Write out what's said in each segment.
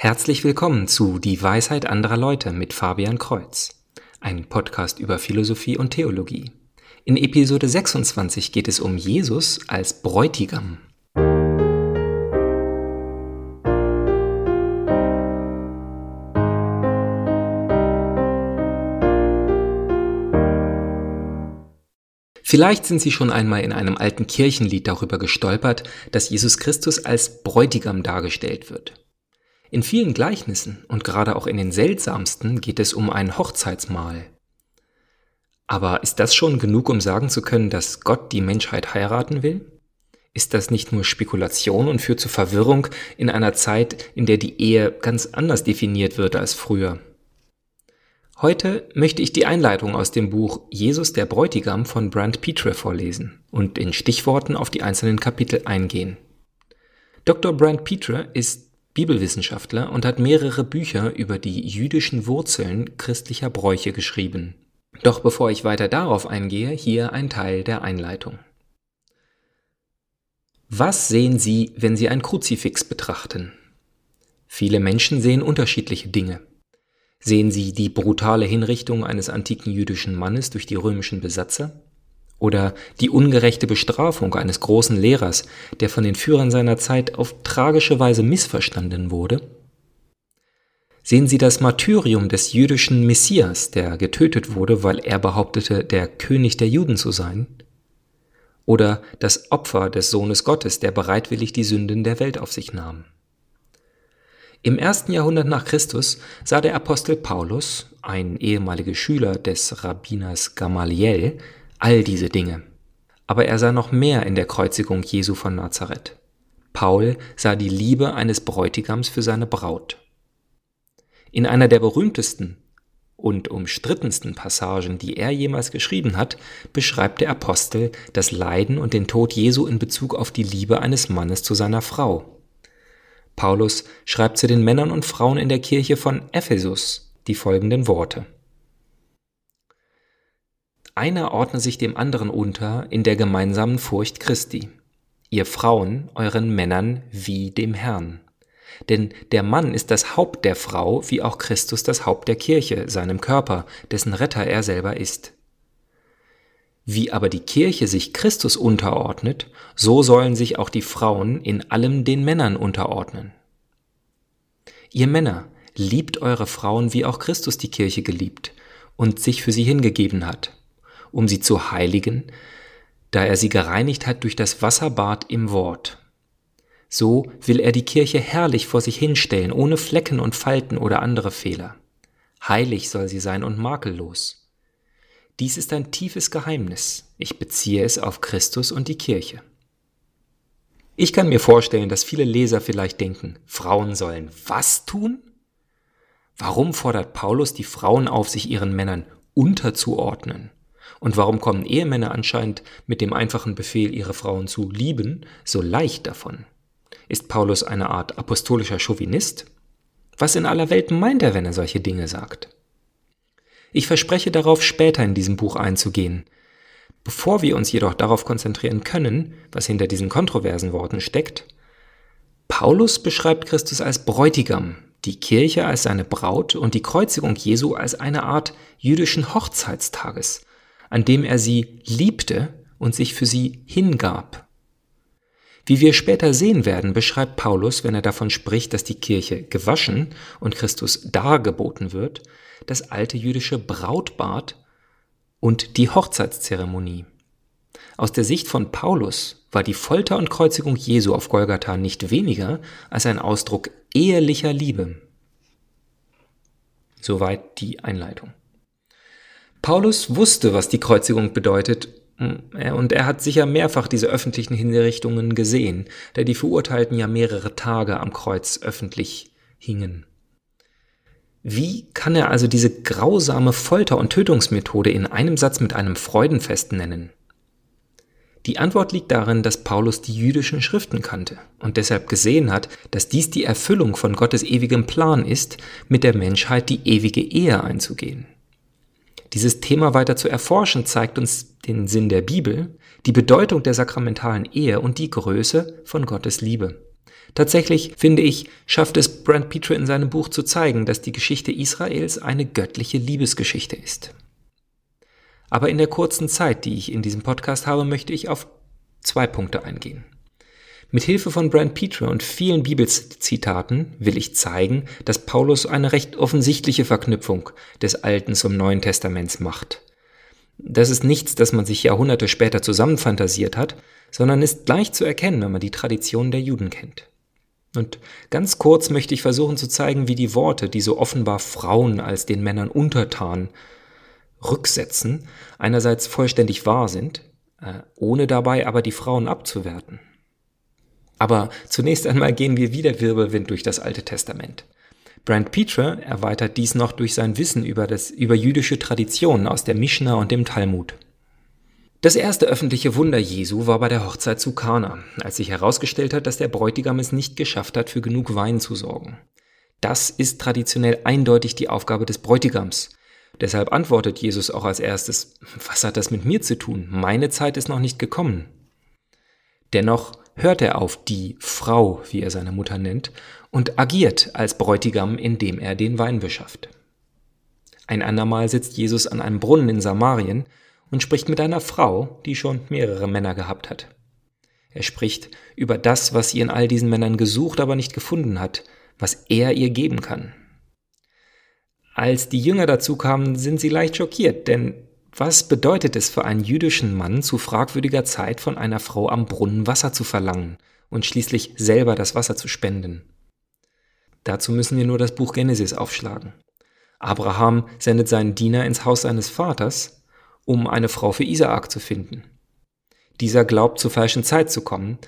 Herzlich willkommen zu Die Weisheit anderer Leute mit Fabian Kreuz, ein Podcast über Philosophie und Theologie. In Episode 26 geht es um Jesus als Bräutigam. Vielleicht sind Sie schon einmal in einem alten Kirchenlied darüber gestolpert, dass Jesus Christus als Bräutigam dargestellt wird. In vielen Gleichnissen und gerade auch in den seltsamsten geht es um ein Hochzeitsmahl. Aber ist das schon genug, um sagen zu können, dass Gott die Menschheit heiraten will? Ist das nicht nur Spekulation und führt zu Verwirrung in einer Zeit, in der die Ehe ganz anders definiert wird als früher? Heute möchte ich die Einleitung aus dem Buch Jesus der Bräutigam von Brand Petre vorlesen und in Stichworten auf die einzelnen Kapitel eingehen. Dr. Brand Petre ist Bibelwissenschaftler und hat mehrere Bücher über die jüdischen Wurzeln christlicher Bräuche geschrieben. Doch bevor ich weiter darauf eingehe, hier ein Teil der Einleitung. Was sehen Sie, wenn Sie ein Kruzifix betrachten? Viele Menschen sehen unterschiedliche Dinge. Sehen Sie die brutale Hinrichtung eines antiken jüdischen Mannes durch die römischen Besatzer? Oder die ungerechte Bestrafung eines großen Lehrers, der von den Führern seiner Zeit auf tragische Weise missverstanden wurde? Sehen Sie das Martyrium des jüdischen Messias, der getötet wurde, weil er behauptete, der König der Juden zu sein? Oder das Opfer des Sohnes Gottes, der bereitwillig die Sünden der Welt auf sich nahm? Im ersten Jahrhundert nach Christus sah der Apostel Paulus, ein ehemaliger Schüler des Rabbiners Gamaliel, all diese Dinge. Aber er sah noch mehr in der Kreuzigung Jesu von Nazareth. Paul sah die Liebe eines Bräutigams für seine Braut. In einer der berühmtesten und umstrittensten Passagen, die er jemals geschrieben hat, beschreibt der Apostel das Leiden und den Tod Jesu in Bezug auf die Liebe eines Mannes zu seiner Frau. Paulus schreibt zu den Männern und Frauen in der Kirche von Ephesus die folgenden Worte. Einer ordne sich dem anderen unter in der gemeinsamen Furcht Christi. Ihr Frauen euren Männern wie dem Herrn. Denn der Mann ist das Haupt der Frau, wie auch Christus das Haupt der Kirche, seinem Körper, dessen Retter er selber ist. Wie aber die Kirche sich Christus unterordnet, so sollen sich auch die Frauen in allem den Männern unterordnen. Ihr Männer, liebt eure Frauen, wie auch Christus die Kirche geliebt und sich für sie hingegeben hat, um sie zu heiligen, da er sie gereinigt hat durch das Wasserbad im Wort. So will er die Kirche herrlich vor sich hinstellen, ohne Flecken und Falten oder andere Fehler. Heilig soll sie sein und makellos. Dies ist ein tiefes Geheimnis. Ich beziehe es auf Christus und die Kirche. Ich kann mir vorstellen, dass viele Leser vielleicht denken, Frauen sollen was tun? Warum fordert Paulus die Frauen auf, sich ihren Männern unterzuordnen? Und warum kommen Ehemänner anscheinend mit dem einfachen Befehl, ihre Frauen zu lieben, so leicht davon? Ist Paulus eine Art apostolischer Chauvinist? Was in aller Welt meint er, wenn er solche Dinge sagt? Ich verspreche darauf, später in diesem Buch einzugehen. Bevor wir uns jedoch darauf konzentrieren können, was hinter diesen kontroversen Worten steckt, Paulus beschreibt Christus als Bräutigam, die Kirche als seine Braut und die Kreuzigung Jesu als eine Art jüdischen Hochzeitstages, an dem er sie liebte und sich für sie hingab. Wie wir später sehen werden, beschreibt Paulus, wenn er davon spricht, dass die Kirche gewaschen und Christus dargeboten wird, das alte jüdische Brautbad und die Hochzeitszeremonie. Aus der Sicht von Paulus war die Folter und Kreuzigung Jesu auf Golgatha nicht weniger als ein Ausdruck ehelicher Liebe. Soweit die Einleitung. Paulus wusste, was die Kreuzigung bedeutet, mm, und er hat sicher mehrfach diese öffentlichen Hinrichtungen gesehen, da die Verurteilten ja mehrere Tage am Kreuz öffentlich hingen. Wie kann er also diese grausame Folter- und Tötungsmethode in einem Satz mit einem Freudenfest nennen? Die Antwort liegt darin, dass Paulus die jüdischen Schriften kannte und deshalb gesehen hat, dass dies die Erfüllung von Gottes ewigem Plan ist, mit der Menschheit die ewige Ehe einzugehen. Dieses Thema weiter zu erforschen zeigt uns den Sinn der Bibel, die Bedeutung der sakramentalen Ehe und die Größe von Gottes Liebe. Tatsächlich, finde ich, schafft es Brand Petre in seinem Buch zu zeigen, dass die Geschichte Israels eine göttliche Liebesgeschichte ist. Aber in der kurzen Zeit, die ich in diesem Podcast habe, möchte ich auf zwei Punkte eingehen. Mit Hilfe von Brand Petre und vielen Bibelzitaten will ich zeigen, dass Paulus eine recht offensichtliche Verknüpfung des Alten zum Neuen Testaments macht. Das ist nichts, das man sich Jahrhunderte später zusammenfantasiert hat, sondern ist leicht zu erkennen, wenn man die Tradition der Juden kennt. Und ganz kurz möchte ich versuchen zu zeigen, wie die Worte, die so offenbar Frauen als den Männern untertan rücksetzen, einerseits vollständig wahr sind, äh, ohne dabei aber die Frauen abzuwerten. Aber zunächst einmal gehen wir wieder Wirbelwind durch das Alte Testament. Brand Petre erweitert dies noch durch sein Wissen über, das, über jüdische Traditionen aus der Mishnah und dem Talmud. Das erste öffentliche Wunder Jesu war bei der Hochzeit zu Kana, als sich herausgestellt hat, dass der Bräutigam es nicht geschafft hat, für genug Wein zu sorgen. Das ist traditionell eindeutig die Aufgabe des Bräutigams. Deshalb antwortet Jesus auch als erstes, was hat das mit mir zu tun? Meine Zeit ist noch nicht gekommen. Dennoch hört er auf die Frau, wie er seine Mutter nennt, und agiert als Bräutigam, indem er den Wein beschafft. Ein andermal sitzt Jesus an einem Brunnen in Samarien und spricht mit einer Frau, die schon mehrere Männer gehabt hat. Er spricht über das, was sie in all diesen Männern gesucht, aber nicht gefunden hat, was er ihr geben kann. Als die Jünger dazu kamen, sind sie leicht schockiert, denn was bedeutet es für einen jüdischen Mann, zu fragwürdiger Zeit von einer Frau am Brunnen Wasser zu verlangen und schließlich selber das Wasser zu spenden? Dazu müssen wir nur das Buch Genesis aufschlagen. Abraham sendet seinen Diener ins Haus seines Vaters, um eine Frau für Isaak zu finden. Dieser glaubt zur falschen Zeit zu kommen,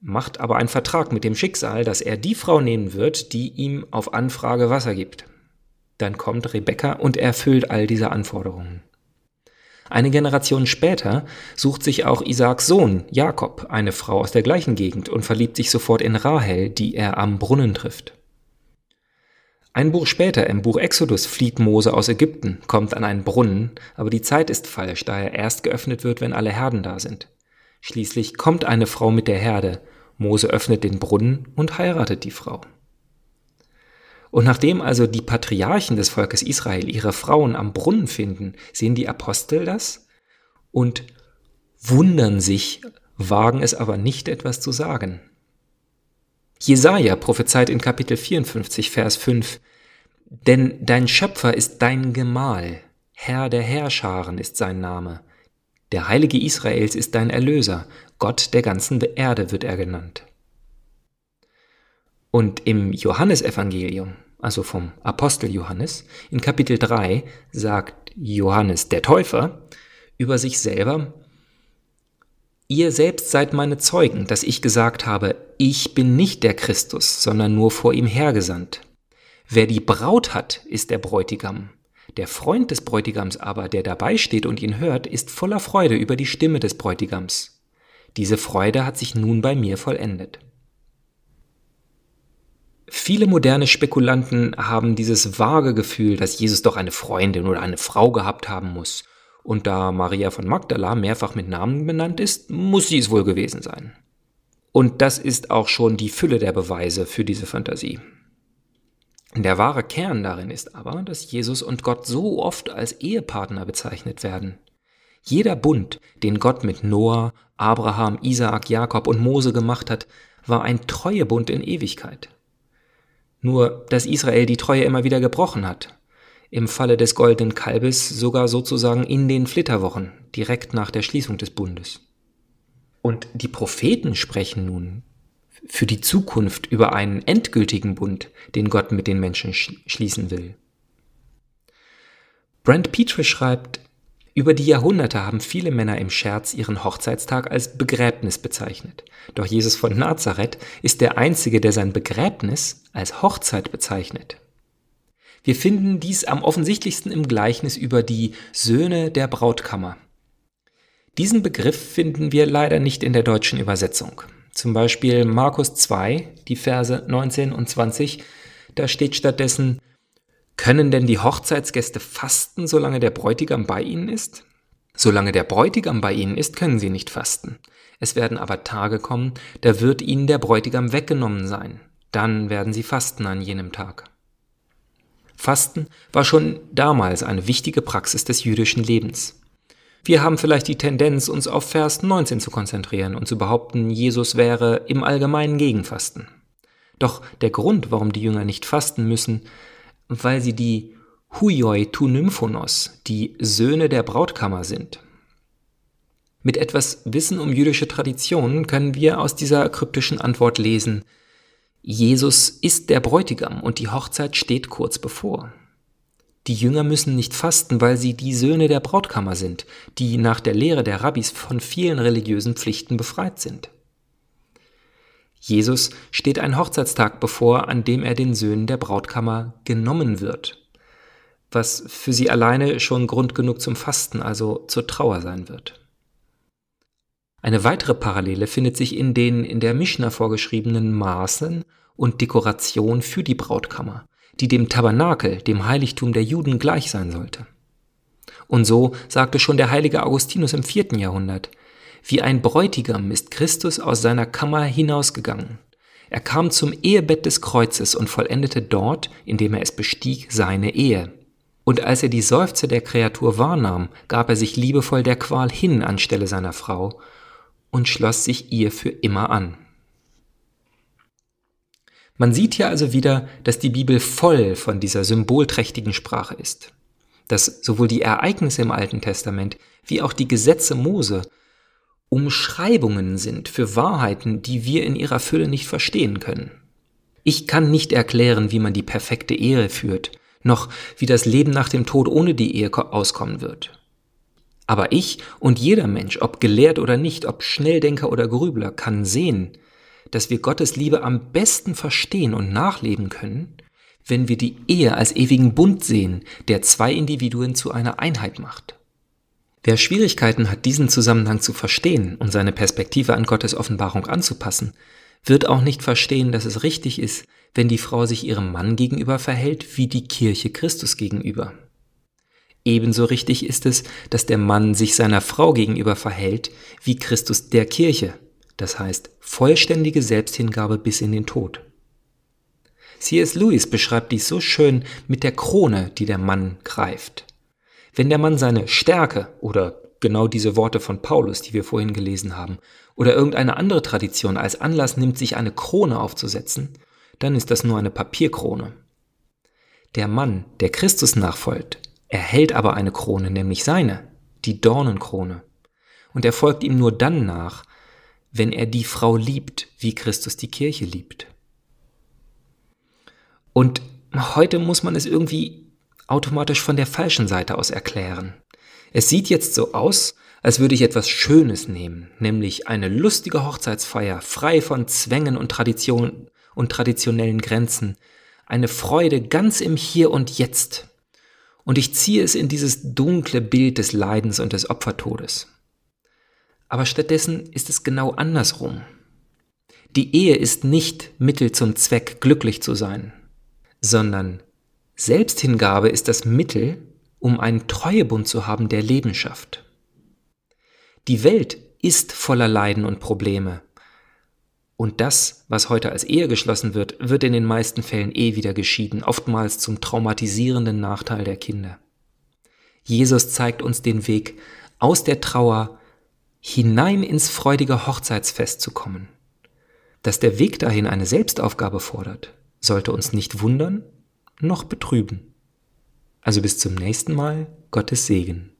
macht aber einen Vertrag mit dem Schicksal, dass er die Frau nehmen wird, die ihm auf Anfrage Wasser gibt. Dann kommt Rebekka und erfüllt all diese Anforderungen. Eine Generation später sucht sich auch Isaaks Sohn Jakob eine Frau aus der gleichen Gegend und verliebt sich sofort in Rahel, die er am Brunnen trifft. Ein Buch später, im Buch Exodus, flieht Mose aus Ägypten, kommt an einen Brunnen, aber die Zeit ist falsch, da er erst geöffnet wird, wenn alle Herden da sind. Schließlich kommt eine Frau mit der Herde, Mose öffnet den Brunnen und heiratet die Frau. Und nachdem also die Patriarchen des Volkes Israel ihre Frauen am Brunnen finden, sehen die Apostel das und wundern sich, wagen es aber nicht etwas zu sagen. Jesaja prophezeit in Kapitel 54, Vers 5, Denn dein Schöpfer ist dein Gemahl, Herr der Herrscharen ist sein Name. Der Heilige Israels ist dein Erlöser, Gott der ganzen Erde wird er genannt. Und im Johannesevangelium, also vom Apostel Johannes, in Kapitel 3 sagt Johannes der Täufer über sich selber, Ihr selbst seid meine Zeugen, dass ich gesagt habe, ich bin nicht der Christus, sondern nur vor ihm hergesandt. Wer die Braut hat, ist der Bräutigam. Der Freund des Bräutigams aber, der dabei steht und ihn hört, ist voller Freude über die Stimme des Bräutigams. Diese Freude hat sich nun bei mir vollendet. Viele moderne Spekulanten haben dieses vage Gefühl, dass Jesus doch eine Freundin oder eine Frau gehabt haben muss und da Maria von Magdala mehrfach mit Namen benannt ist, muss sie es wohl gewesen sein. Und das ist auch schon die Fülle der Beweise für diese Fantasie. Der wahre Kern darin ist aber, dass Jesus und Gott so oft als Ehepartner bezeichnet werden. Jeder Bund, den Gott mit Noah, Abraham, Isaak, Jakob und Mose gemacht hat, war ein Treuebund in Ewigkeit. Nur, dass Israel die Treue immer wieder gebrochen hat im Falle des goldenen Kalbes sogar sozusagen in den Flitterwochen, direkt nach der Schließung des Bundes. Und die Propheten sprechen nun für die Zukunft über einen endgültigen Bund, den Gott mit den Menschen schließen will. Brent Petre schreibt, über die Jahrhunderte haben viele Männer im Scherz ihren Hochzeitstag als Begräbnis bezeichnet. Doch Jesus von Nazareth ist der Einzige, der sein Begräbnis als Hochzeit bezeichnet. Wir finden dies am offensichtlichsten im Gleichnis über die Söhne der Brautkammer. Diesen Begriff finden wir leider nicht in der deutschen Übersetzung. Zum Beispiel Markus 2, die Verse 19 und 20, da steht stattdessen, können denn die Hochzeitsgäste fasten, solange der Bräutigam bei ihnen ist? Solange der Bräutigam bei ihnen ist, können sie nicht fasten. Es werden aber Tage kommen, da wird ihnen der Bräutigam weggenommen sein. Dann werden sie fasten an jenem Tag. Fasten war schon damals eine wichtige Praxis des jüdischen Lebens. Wir haben vielleicht die Tendenz, uns auf Vers 19 zu konzentrieren und zu behaupten, Jesus wäre im Allgemeinen gegen Fasten. Doch der Grund, warum die Jünger nicht fasten müssen, weil sie die Huioi tu Nymphonos, die Söhne der Brautkammer sind. Mit etwas Wissen um jüdische Traditionen können wir aus dieser kryptischen Antwort lesen, Jesus ist der Bräutigam und die Hochzeit steht kurz bevor. Die Jünger müssen nicht fasten, weil sie die Söhne der Brautkammer sind, die nach der Lehre der Rabbis von vielen religiösen Pflichten befreit sind. Jesus steht ein Hochzeitstag bevor, an dem er den Söhnen der Brautkammer genommen wird, was für sie alleine schon Grund genug zum Fasten, also zur Trauer sein wird. Eine weitere Parallele findet sich in den in der Mishnah vorgeschriebenen Maßen und Dekoration für die Brautkammer, die dem Tabernakel, dem Heiligtum der Juden gleich sein sollte. Und so sagte schon der heilige Augustinus im vierten Jahrhundert, wie ein Bräutigam ist Christus aus seiner Kammer hinausgegangen. Er kam zum Ehebett des Kreuzes und vollendete dort, indem er es bestieg, seine Ehe. Und als er die Seufze der Kreatur wahrnahm, gab er sich liebevoll der Qual hin anstelle seiner Frau und schloss sich ihr für immer an. Man sieht hier also wieder, dass die Bibel voll von dieser symbolträchtigen Sprache ist, dass sowohl die Ereignisse im Alten Testament wie auch die Gesetze Mose Umschreibungen sind für Wahrheiten, die wir in ihrer Fülle nicht verstehen können. Ich kann nicht erklären, wie man die perfekte Ehe führt, noch wie das Leben nach dem Tod ohne die Ehe auskommen wird. Aber ich und jeder Mensch, ob gelehrt oder nicht, ob Schnelldenker oder Grübler, kann sehen, dass wir Gottes Liebe am besten verstehen und nachleben können, wenn wir die Ehe als ewigen Bund sehen, der zwei Individuen zu einer Einheit macht. Wer Schwierigkeiten hat, diesen Zusammenhang zu verstehen und seine Perspektive an Gottes Offenbarung anzupassen, wird auch nicht verstehen, dass es richtig ist, wenn die Frau sich ihrem Mann gegenüber verhält wie die Kirche Christus gegenüber. Ebenso richtig ist es, dass der Mann sich seiner Frau gegenüber verhält wie Christus der Kirche, das heißt vollständige Selbsthingabe bis in den Tod. C.S. Lewis beschreibt dies so schön mit der Krone, die der Mann greift. Wenn der Mann seine Stärke oder genau diese Worte von Paulus, die wir vorhin gelesen haben, oder irgendeine andere Tradition als Anlass nimmt, sich eine Krone aufzusetzen, dann ist das nur eine Papierkrone. Der Mann, der Christus nachfolgt, erhält aber eine Krone, nämlich seine, die Dornenkrone. Und er folgt ihm nur dann nach, wenn er die Frau liebt, wie Christus die Kirche liebt. Und heute muss man es irgendwie automatisch von der falschen Seite aus erklären. Es sieht jetzt so aus, als würde ich etwas Schönes nehmen, nämlich eine lustige Hochzeitsfeier, frei von Zwängen und Tradition und traditionellen Grenzen, eine Freude ganz im Hier und Jetzt. Und ich ziehe es in dieses dunkle Bild des Leidens und des Opfertodes. Aber stattdessen ist es genau andersrum. Die Ehe ist nicht Mittel zum Zweck, glücklich zu sein, sondern Selbsthingabe ist das Mittel, um einen Treuebund zu haben, der Leben schafft. Die Welt ist voller Leiden und Probleme. Und das, was heute als Ehe geschlossen wird, wird in den meisten Fällen eh wieder geschieden, oftmals zum traumatisierenden Nachteil der Kinder. Jesus zeigt uns den Weg aus der Trauer hinein ins freudige Hochzeitsfest zu kommen. Dass der Weg dahin eine Selbstaufgabe fordert, sollte uns nicht wundern noch betrüben. Also bis zum nächsten Mal, Gottes Segen.